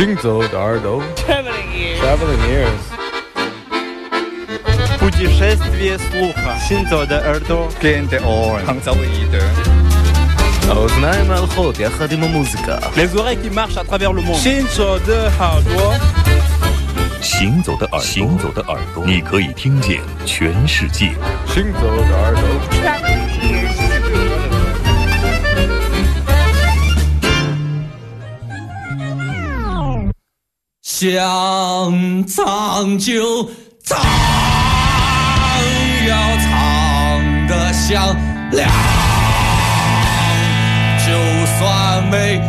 行走的耳朵，Traveling ears，Traveling ears，путешествие слуха，行走的耳朵，Gain the orange，行走的耳朵，האוזניים הלכות יחד עם המוזיקה Les oreilles qui marchent à travers le monde，行走的耳朵，行走的耳朵，行走的耳朵，你可以听见全世界。行走的耳朵。 想唱就唱，要唱得响亮，就算没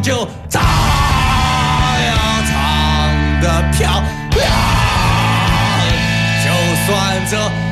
就唱呀唱得漂亮就算这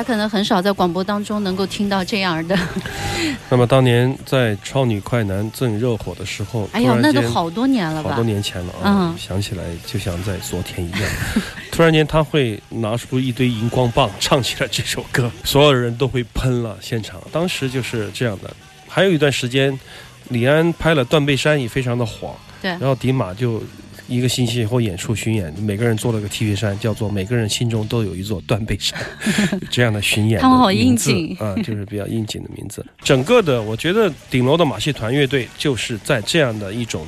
可能很少在广播当中能够听到这样的。那么当年在超女快男正热火的时候，哎呀，那都好多年了吧？好多年前了啊！想起来就像在昨天一样。突然间他会拿出一堆荧光棒，唱起了这首歌，所有人都会喷了现场。当时就是这样的。还有一段时间，李安拍了《断背山》也非常的火，对。然后迪马就。一个星期以后演出巡演，每个人做了个 T 恤衫，叫做“每个人心中都有一座断背山”，这样的巡演。他们好应景啊，就是比较应景的名字。整个的，我觉得顶楼的马戏团乐队就是在这样的一种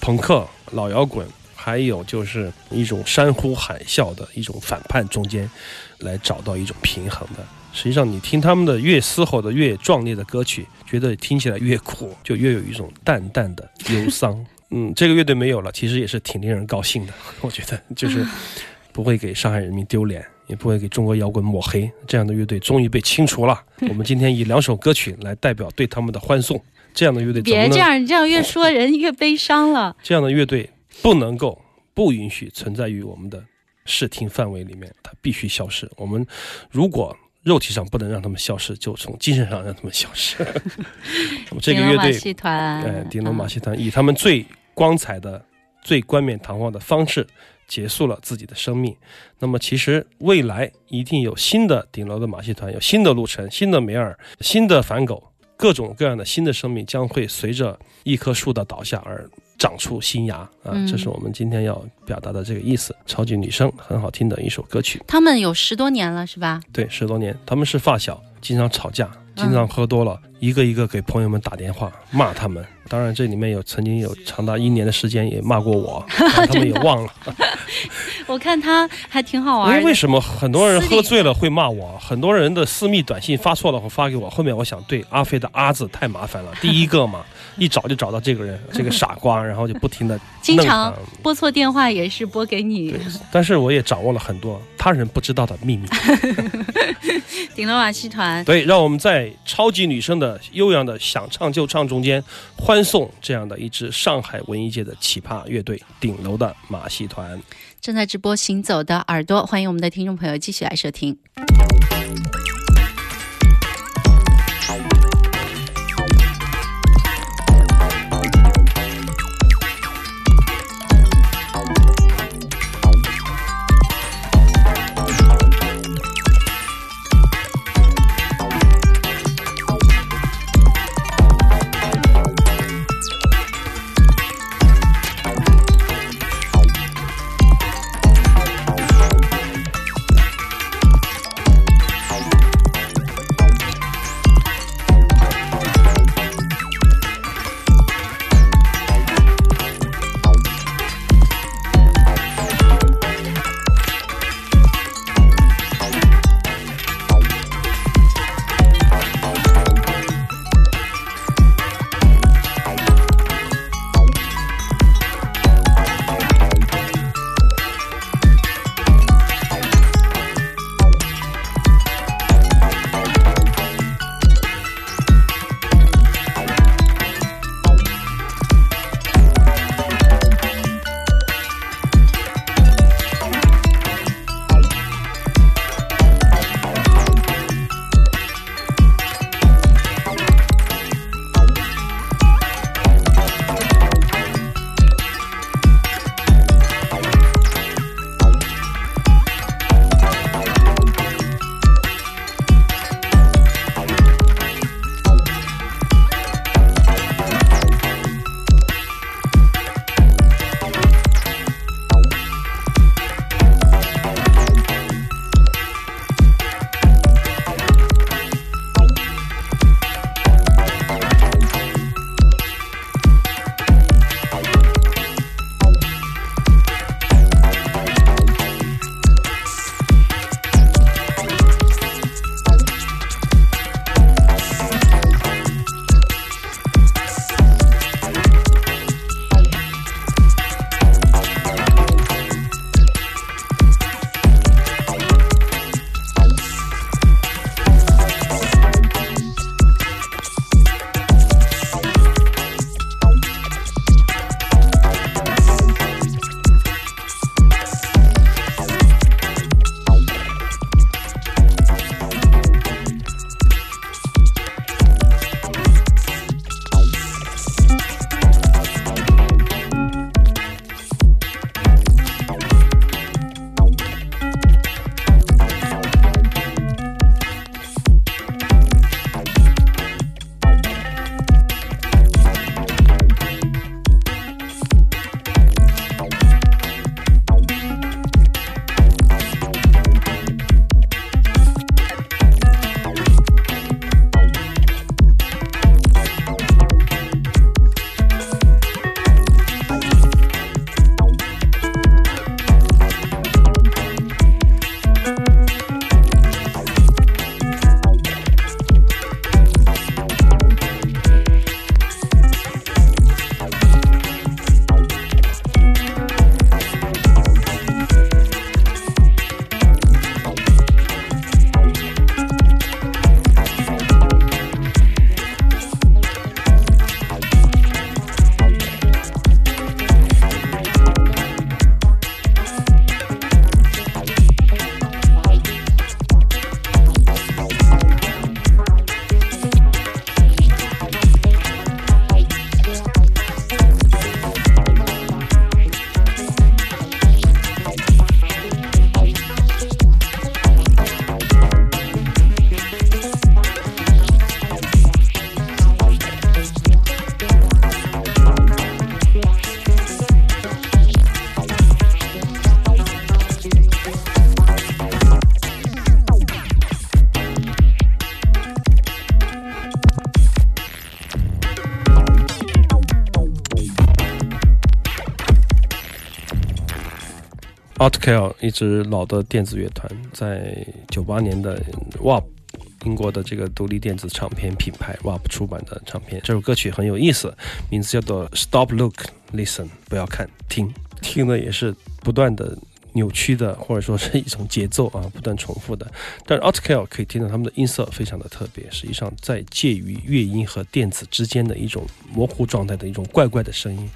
朋克、老摇滚，还有就是一种山呼海啸的一种反叛中间，来找到一种平衡的。实际上，你听他们的越嘶吼的、越壮烈的歌曲，觉得听起来越苦，就越有一种淡淡的忧伤。嗯，这个乐队没有了，其实也是挺令人高兴的。我觉得 就是不会给上海人民丢脸，也不会给中国摇滚抹黑。这样的乐队终于被清除了。我们今天以两首歌曲来代表对他们的欢送。这样的乐队别这样，你这样越说人越悲伤了。这样的乐队不能够不允许存在于我们的视听范围里面，它必须消失。我们如果肉体上不能让他们消失，就从精神上让他们消失。这个马戏团，呃，顶楼马嗯戏团以他们最光彩的、最冠冕堂皇的方式结束了自己的生命。那么其实未来一定有新的顶楼的马戏团，有新的路程、新的梅尔、新的反狗，各种各样的新的生命将会随着一棵树的倒下而长出新芽啊！嗯这是我们今天要表达的这个意思。超级女声很好听的一首歌曲，他们有十多年了，是吧？对，十多年，他们是发小，经常吵架，经常喝多了，一个一个给朋友们打电话骂他们。当然，这里面有曾经有长达一年的时间也骂过我，他们也忘了。我看他还挺好因玩的。为为什么很多人喝醉了会骂我？很多人的私密短信发错了会发给我。后面我想，对阿飞的“阿”字太麻烦了，第一个嘛，一找就找到这个人，这个傻瓜，然后就不停的经常。拨错电话也是拨给你，但是我也掌握了很多他人不知道的秘密。顶楼马戏团。对，让我们在超级女声的悠扬的想唱就唱中间，欢送这样的一支上海文艺界的奇葩乐队——顶楼的马戏团。正在直播《行走的耳朵》，欢迎我们的听众朋友继续来收听。Outcale 一支老的电子乐团，在九八年的 WAP 英国的这个独立电子唱片品牌 WAP 出版的唱片。这首歌曲很有意思，名字叫做 Stop Look Listen，不要看，听，听的也是不断的。扭曲的，或者说是一种节奏啊，不断重复的。但是 Outcale 可以听到他们的音色非常的特别，实际上在介于乐音和电子之间的一种模糊状态的一种怪怪的声音，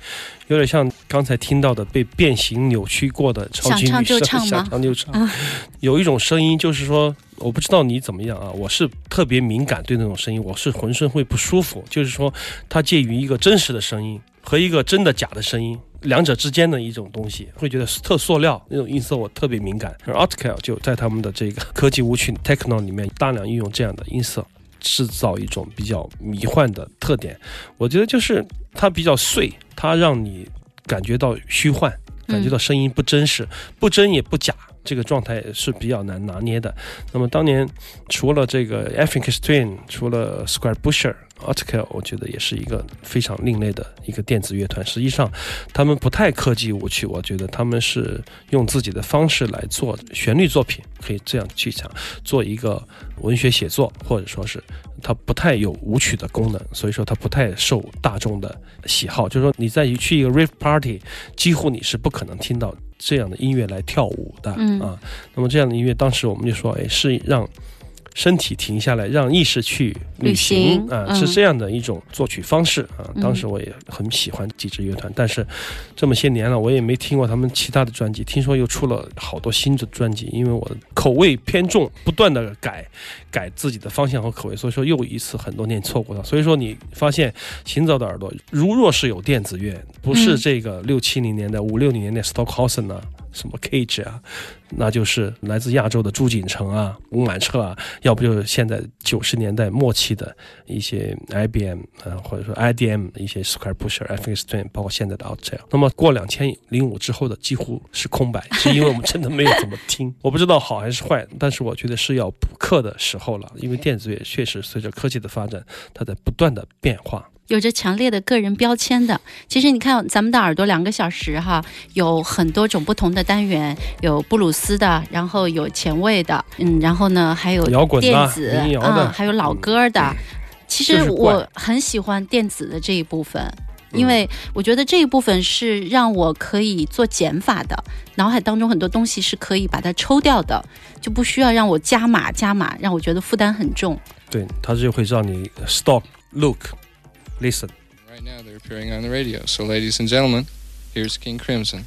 有点像刚才听到的被变形扭曲过的超级女声，想唱就唱。有一种声音就是说，我不知道你怎么样啊，我是特别敏感对那种声音，我是浑身会不舒服。就是说，它介于一个真实的声音和一个真的假的声音。两者之间的一种东西，会觉得是特塑料那种音色，我特别敏感。而 Outcale 就在他们的这个科技舞曲 Techno 里面大量运用这样的音色，制造一种比较迷幻的特点。我觉得就是它比较碎，它让你感觉到虚幻，感觉到声音不真实，不真也不假。这个状态是比较难拿捏的。那么当年除了这个 African Strain，除了 Square Busher。Article 我觉得也是一个非常另类的一个电子乐团。实际上，他们不太科技舞曲，我觉得他们是用自己的方式来做旋律作品，可以这样去讲，做一个文学写作，或者说是它不太有舞曲的功能，所以说它不太受大众的喜好。就是说，你在去一个 rave party，几乎你是不可能听到这样的音乐来跳舞的啊。那么这样的音乐，当时我们就说，哎，是让。身体停下来，让意识去旅行啊，是这样的一种作曲方式啊。当时我也很喜欢几支乐团，但是这么些年了，我也没听过他们其他的专辑。听说又出了好多新的专辑，因为我口味偏重，不断的改改自己的方向和口味，所以说又一次很多年错过了。所以说你发现行走的耳朵，如若是有电子乐，不是这个六七零年代、五六零年代 Stockhausen 啊。什么 Cage 啊，那就是来自亚洲的朱锦成啊、吴满彻啊，要不就是现在九十年代末期的一些 IBM 啊，或者说 IDM 一些 Square Pusher、f x t r a i n 包括现在的 Outcale。那么过两千零五之后的几乎是空白，是因为我们真的没有怎么听。我不知道好还是坏，但是我觉得是要补课的时候了，因为电子乐确实随着科技的发展，它在不断的变化。有着强烈的个人标签的，其实你看咱们的耳朵两个小时哈，有很多种不同的单元，有布鲁斯的，然后有前卫的，嗯，然后呢还有摇滚电子，嗯，还有老歌的。其实我很喜欢电子的这一部分，因为我觉得这一部分是让我可以做减法的，脑海当中很多东西是可以把它抽掉的，就不需要让我加码加码，让我觉得负担很重。对，它就会让你 stop look。Listen. Right now, they're appearing on the radio. So, ladies and gentlemen, here's King Crimson.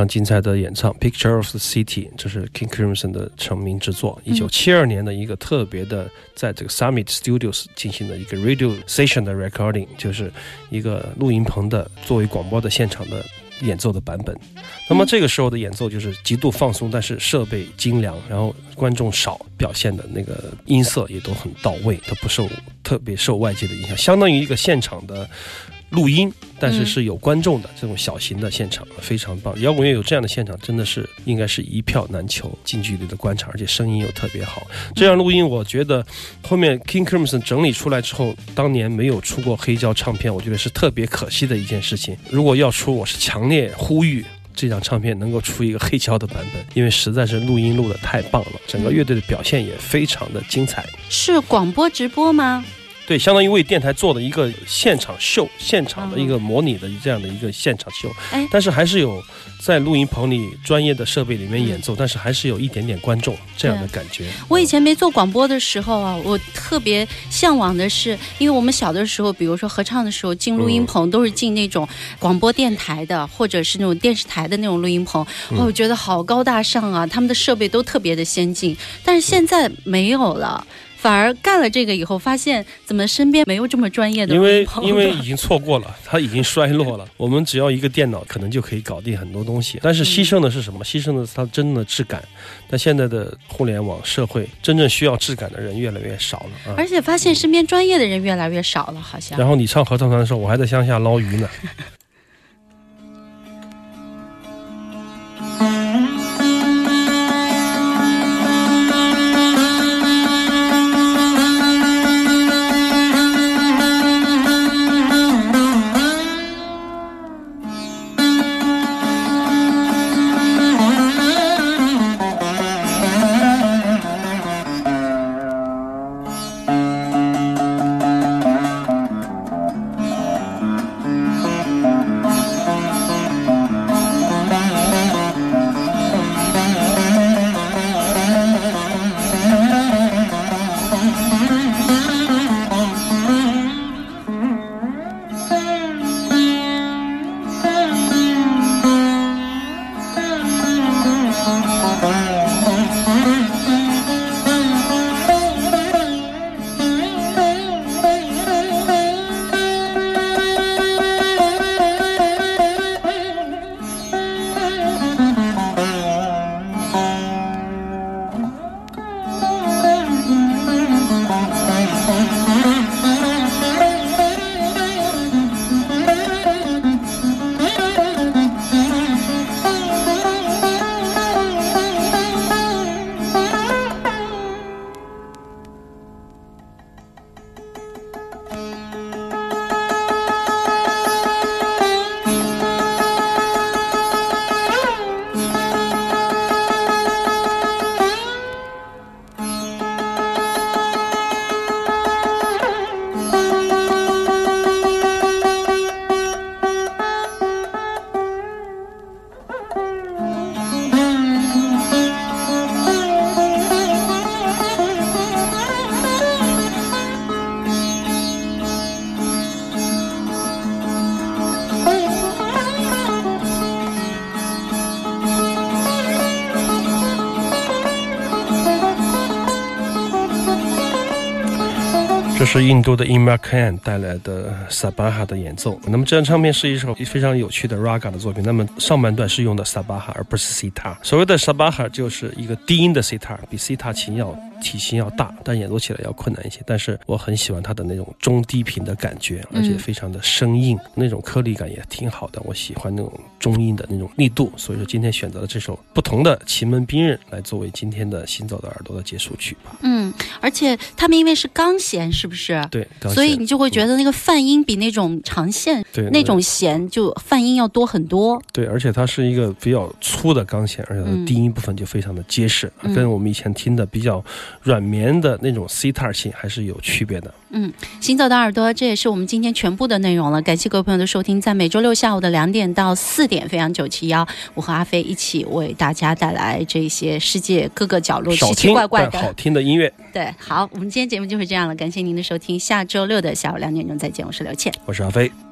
常精彩的演唱《Picture of the City》，这是 King Crimson 的成名之作，一九七二年的一个特别的，在这个 Summit Studios 进行的一个 Radio Station 的 Recording，就是一个录音棚的作为广播的现场的演奏的版本。那么这个时候的演奏就是极度放松，但是设备精良，然后观众少，表现的那个音色也都很到位，它不受特别受外界的影响，相当于一个现场的。录音，但是是有观众的这种小型的现场，非常棒。摇滚乐有这样的现场，真的是应该是一票难求，近距离的观察，而且声音又特别好。这样录音，我觉得后面 King Crimson 整理出来之后，当年没有出过黑胶唱片，我觉得是特别可惜的一件事情。如果要出，我是强烈呼吁这张唱片能够出一个黑胶的版本，因为实在是录音录的太棒了，整个乐队的表现也非常的精彩。是广播直播吗？对，相当于为电台做的一个现场秀，现场的一个模拟的这样的一个现场秀。哎，但是还是有在录音棚里专业的设备里面演奏，但是还是有一点点观众这样的感觉。我以前没做广播的时候啊，我特别向往的是，因为我们小的时候，比如说合唱的时候进录音棚都是进那种广播电台的，或者是那种电视台的那种录音棚，我觉得好高大上啊，他们的设备都特别的先进。但是现在没有了。反而干了这个以后，发现怎么身边没有这么专业的？因为因为已经错过了，它已经衰落了。我们只要一个电脑，可能就可以搞定很多东西。但是牺牲的是什么？牺牲的是它真正的质感。但现在的互联网社会，真正需要质感的人越来越少了。啊而且发现身边专业的人越来越少了，好像。然后你唱合唱团的时候，我还在乡下捞鱼呢。是印度的 Imran Khan 带来的 Sabaha 的演奏。那么这张唱片是一首非常有趣的 Raga 的作品。那么上半段是用的 Sabaha 而不是 Sitar。所谓的 Sabaha 就是一个低音的 Sitar，比 Sitar 琴要。体型要大，但演奏起来要困难一些。但是我很喜欢它的那种中低频的感觉，而且非常的生硬，那种颗粒感也挺好的。我喜欢那种中音的那种力度，所以说今天选择了这首不同的《奇门兵刃》来作为今天的行走的耳朵的结束曲吧。嗯，而且他们因为是钢弦，是不是？对，所以你就会觉得那个泛音比那种长线对那种弦就泛音要多很多。对，而且它是一个比较粗的钢弦，而且它的低音部分就非常的结实，跟我们以前听的比较。软绵的那种 C 塔琴还是有区别的。嗯，行走的耳朵，这也是我们今天全部的内容了。感谢各位朋友的收听，在每周六下午的两点到四点，飞扬九七幺，我和阿飞一起为大家带来这些世界各个角落奇奇怪怪的好听的音乐。对，好，我们今天节目就是这样了，感谢您的收听，下周六的下午两点钟再见，我是刘倩，我是阿飞。